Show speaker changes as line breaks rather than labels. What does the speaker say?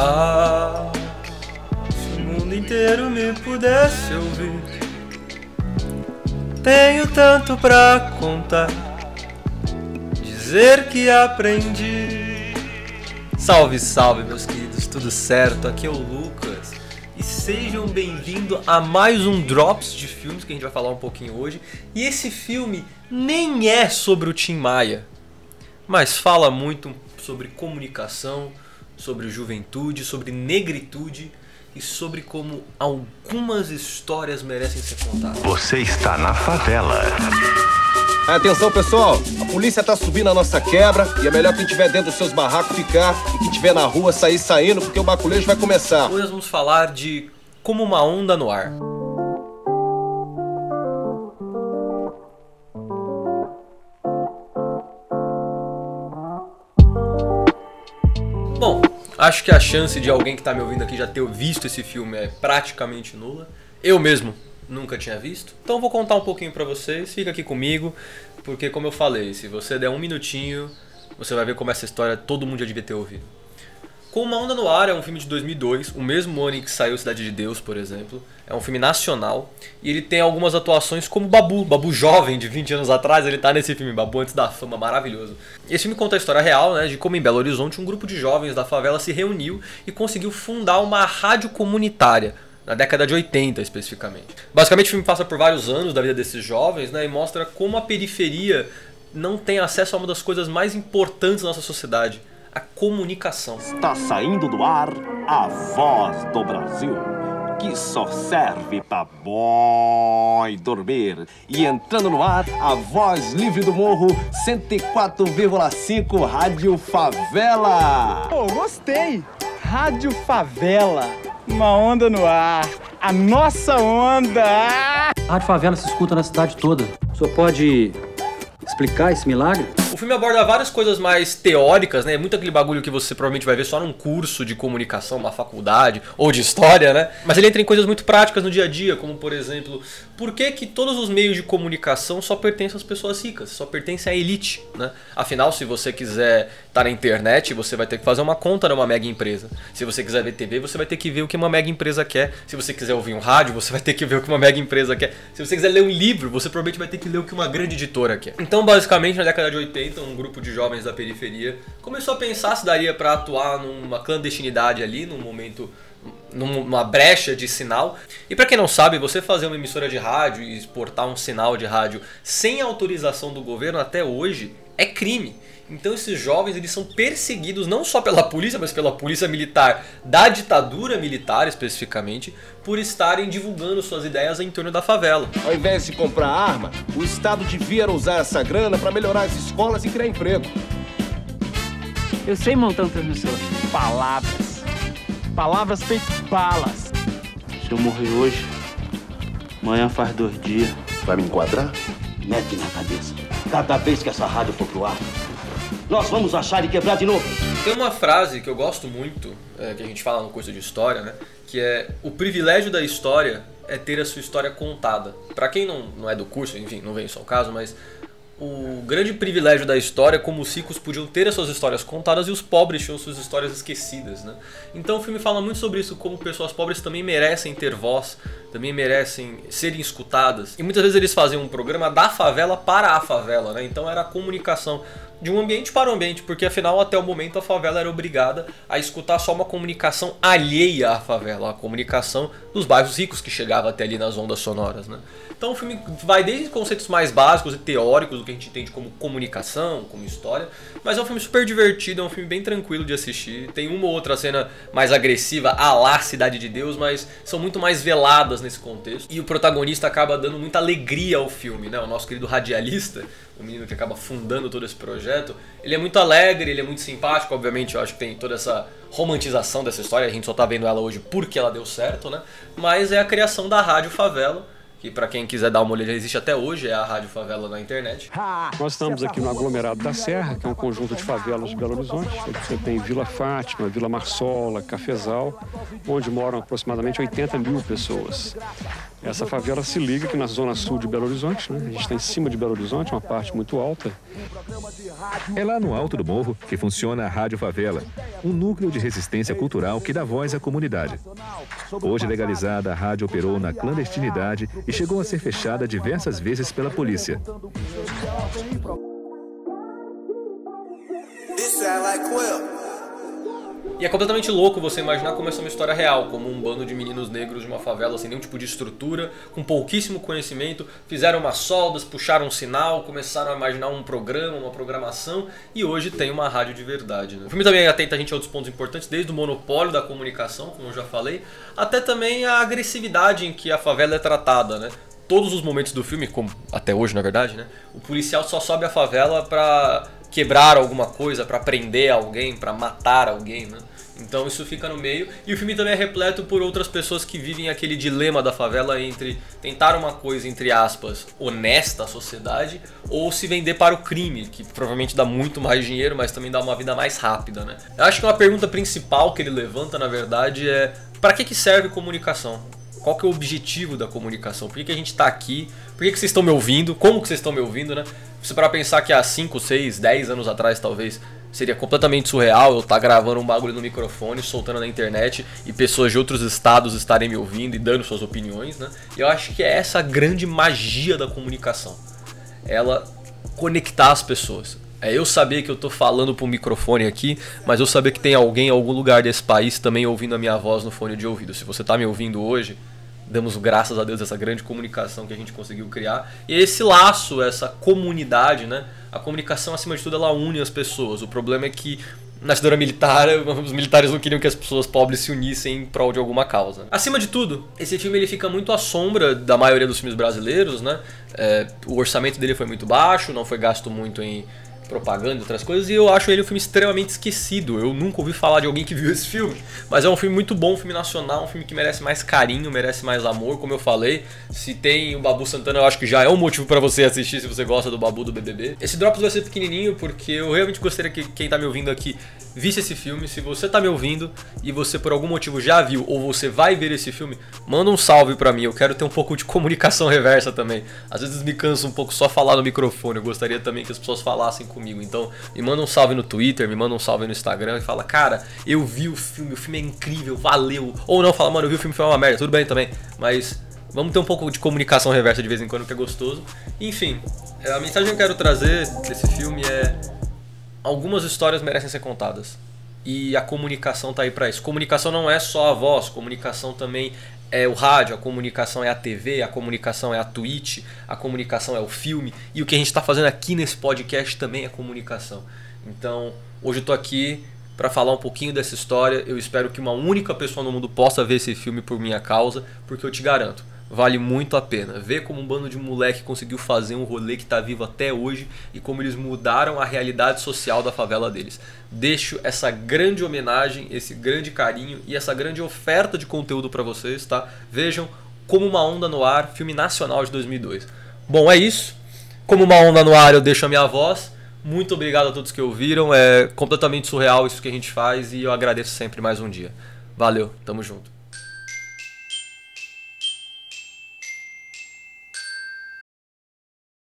Ah, se o mundo inteiro me pudesse ouvir, tenho tanto pra contar, dizer que aprendi. Salve, salve, meus queridos, tudo certo? Aqui é o Lucas e sejam bem-vindos a mais um Drops de filmes que a gente vai falar um pouquinho hoje. E esse filme nem é sobre o Tim Maia, mas fala muito sobre comunicação sobre juventude, sobre negritude e sobre como algumas histórias merecem ser contadas.
Você está na favela.
Atenção pessoal, a polícia tá subindo a nossa quebra e é melhor quem tiver dentro dos seus barracos ficar e quem tiver na rua sair saindo porque o baculejo vai começar.
Hoje nós vamos falar de como uma onda no ar. Acho que a chance de alguém que está me ouvindo aqui já ter visto esse filme é praticamente nula. Eu mesmo nunca tinha visto. Então vou contar um pouquinho para vocês. Fica aqui comigo, porque como eu falei, se você der um minutinho, você vai ver como essa história todo mundo já devia ter ouvido. Com uma Onda no Ar é um filme de 2002, o mesmo ano em que saiu Cidade de Deus, por exemplo. É um filme nacional e ele tem algumas atuações como Babu, Babu jovem de 20 anos atrás, ele tá nesse filme Babu antes da fama, maravilhoso. Esse filme conta a história real, né, de como em Belo Horizonte um grupo de jovens da favela se reuniu e conseguiu fundar uma rádio comunitária, na década de 80 especificamente. Basicamente o filme passa por vários anos da vida desses jovens, né, e mostra como a periferia não tem acesso a uma das coisas mais importantes da nossa sociedade, a comunicação.
Está saindo do ar a voz do Brasil, que só serve pra boy dormir. E entrando no ar, a voz livre do morro, 104,5 Rádio Favela.
Pô, gostei! Rádio Favela, uma onda no ar, a nossa onda!
A Rádio Favela se escuta na cidade toda. O senhor pode explicar esse milagre?
O filme aborda várias coisas mais teóricas, né? Muito aquele bagulho que você provavelmente vai ver só num curso de comunicação, uma faculdade ou de história, né? Mas ele entra em coisas muito práticas no dia a dia, como por exemplo, por que, que todos os meios de comunicação só pertencem às pessoas ricas, só pertencem à elite, né? Afinal, se você quiser estar na internet, você vai ter que fazer uma conta numa mega empresa. Se você quiser ver TV, você vai ter que ver o que uma mega empresa quer. Se você quiser ouvir um rádio, você vai ter que ver o que uma mega empresa quer. Se você quiser ler um livro, você provavelmente vai ter que ler o que uma grande editora quer. Então, basicamente, na década de 80, um grupo de jovens da periferia começou a pensar se daria para atuar numa clandestinidade ali, num momento numa brecha de sinal. E para quem não sabe, você fazer uma emissora de rádio e exportar um sinal de rádio sem autorização do governo até hoje é crime. Então esses jovens eles são perseguidos não só pela polícia, mas pela polícia militar da ditadura militar especificamente, por estarem divulgando suas ideias em torno da favela.
Ao invés de comprar arma, o Estado devia usar essa grana para melhorar as escolas e criar emprego.
Eu sei montar um transmissor. Palavras. Palavras feitas balas.
Se eu morrer hoje, amanhã faz dois dias.
Vai me enquadrar?
Mete na cabeça. Cada vez que essa rádio for pro ar, nós vamos achar e quebrar de novo.
Tem uma frase que eu gosto muito, é, que a gente fala no curso de história, né? Que é o privilégio da história é ter a sua história contada. Para quem não, não é do curso, enfim, não vem isso ao caso, mas o grande privilégio da história é como os ricos podiam ter as suas histórias contadas e os pobres tinham suas histórias esquecidas, né? Então o filme fala muito sobre isso, como pessoas pobres também merecem ter voz, também merecem serem escutadas. E muitas vezes eles faziam um programa da favela para a favela, né? Então era a comunicação de um ambiente para o ambiente, porque afinal até o momento a favela era obrigada a escutar só uma comunicação alheia à favela, a comunicação dos bairros ricos que chegava até ali nas ondas sonoras, né? Então o filme vai desde conceitos mais básicos e teóricos do que a gente entende como comunicação, como história, mas é um filme super divertido, é um filme bem tranquilo de assistir. Tem uma ou outra cena mais agressiva, a lá Cidade de Deus, mas são muito mais veladas nesse contexto. E o protagonista acaba dando muita alegria ao filme, né? O nosso querido radialista, o menino que acaba fundando todo esse projeto, ele é muito alegre, ele é muito simpático, obviamente, eu acho que tem toda essa romantização dessa história, a gente só tá vendo ela hoje porque ela deu certo, né? Mas é a criação da Rádio Favela, que para quem quiser dar uma olhada existe até hoje, é a Rádio Favela na internet.
Nós estamos aqui no aglomerado da Serra, que é um conjunto de favelas de Belo Horizonte. Você tem Vila Fátima, Vila Marsola, Cafezal, onde moram aproximadamente 80 mil pessoas. Essa favela se liga aqui na zona sul de Belo Horizonte, né? A gente está em cima de Belo Horizonte, uma parte muito alta.
É lá no alto do morro que funciona a Rádio Favela, um núcleo de resistência cultural que dá voz à comunidade. Hoje legalizada, a rádio operou na clandestinidade e chegou a ser fechada diversas vezes pela polícia.
E é completamente louco você imaginar como essa é uma história real, como um bando de meninos negros de uma favela sem nenhum tipo de estrutura, com pouquíssimo conhecimento, fizeram umas soldas, puxaram um sinal, começaram a imaginar um programa, uma programação e hoje tem uma rádio de verdade. Né? O filme também atenta a gente a outros pontos importantes, desde o monopólio da comunicação, como eu já falei, até também a agressividade em que a favela é tratada, né? Todos os momentos do filme, como até hoje na verdade, né? O policial só sobe a favela pra quebrar alguma coisa, para prender alguém, para matar alguém, né? Então isso fica no meio. E o filme também é repleto por outras pessoas que vivem aquele dilema da favela entre tentar uma coisa, entre aspas, honesta à sociedade ou se vender para o crime, que provavelmente dá muito mais dinheiro, mas também dá uma vida mais rápida, né? Eu acho que uma pergunta principal que ele levanta, na verdade, é para que, que serve comunicação? Qual que é o objetivo da comunicação? Por que, que a gente está aqui? Por que, que vocês estão me ouvindo? Como que vocês estão me ouvindo, né? Você para pensar que há 5, 6, 10 anos atrás, talvez, seria completamente surreal eu estar tá gravando um bagulho no microfone, soltando na internet e pessoas de outros estados estarem me ouvindo e dando suas opiniões, né? Eu acho que é essa grande magia da comunicação. Ela conectar as pessoas. É eu saber que eu tô falando pro microfone aqui, mas eu saber que tem alguém em algum lugar desse país também ouvindo a minha voz no fone de ouvido. Se você tá me ouvindo hoje, damos graças a Deus essa grande comunicação que a gente conseguiu criar. E esse laço, essa comunidade, né? A comunicação, acima de tudo, ela une as pessoas. O problema é que na ditadura militar, os militares não queriam que as pessoas pobres se unissem em prol de alguma causa. Acima de tudo, esse filme ele fica muito à sombra da maioria dos filmes brasileiros, né? É, o orçamento dele foi muito baixo, não foi gasto muito em propaganda e outras coisas, e eu acho ele um filme extremamente esquecido. Eu nunca ouvi falar de alguém que viu esse filme. Mas é um filme muito bom, um filme nacional, um filme que merece mais carinho, merece mais amor, como eu falei. Se tem o Babu Santana, eu acho que já é um motivo para você assistir se você gosta do Babu do BBB. Esse Drops vai ser pequenininho porque eu realmente gostaria que quem tá me ouvindo aqui visse esse filme. Se você tá me ouvindo e você por algum motivo já viu ou você vai ver esse filme, manda um salve para mim. Eu quero ter um pouco de comunicação reversa também. Às vezes me cansa um pouco só falar no microfone. Eu gostaria também que as pessoas falassem comigo. Então, me manda um salve no Twitter, me manda um salve no Instagram e fala: "Cara, eu vi o filme, o filme é incrível, valeu". Ou não, fala: "Mano, eu vi o filme, foi uma merda". Tudo bem também, mas Vamos ter um pouco de comunicação reversa de vez em quando, que é gostoso. Enfim, a mensagem que eu quero trazer desse filme é algumas histórias merecem ser contadas. E a comunicação tá aí para isso. Comunicação não é só a voz, comunicação também é o rádio, a comunicação é a TV, a comunicação é a Twitch, a comunicação é o filme. E o que a gente está fazendo aqui nesse podcast também é comunicação. Então, hoje eu tô aqui para falar um pouquinho dessa história. Eu espero que uma única pessoa no mundo possa ver esse filme por minha causa, porque eu te garanto, vale muito a pena. Ver como um bando de moleque conseguiu fazer um rolê que está vivo até hoje e como eles mudaram a realidade social da favela deles. Deixo essa grande homenagem, esse grande carinho e essa grande oferta de conteúdo para vocês, tá? Vejam Como uma Onda no Ar, filme nacional de 2002. Bom, é isso. Como uma onda no ar, eu deixo a minha voz. Muito obrigado a todos que ouviram. É completamente surreal isso que a gente faz e eu agradeço sempre mais um dia. Valeu, tamo junto.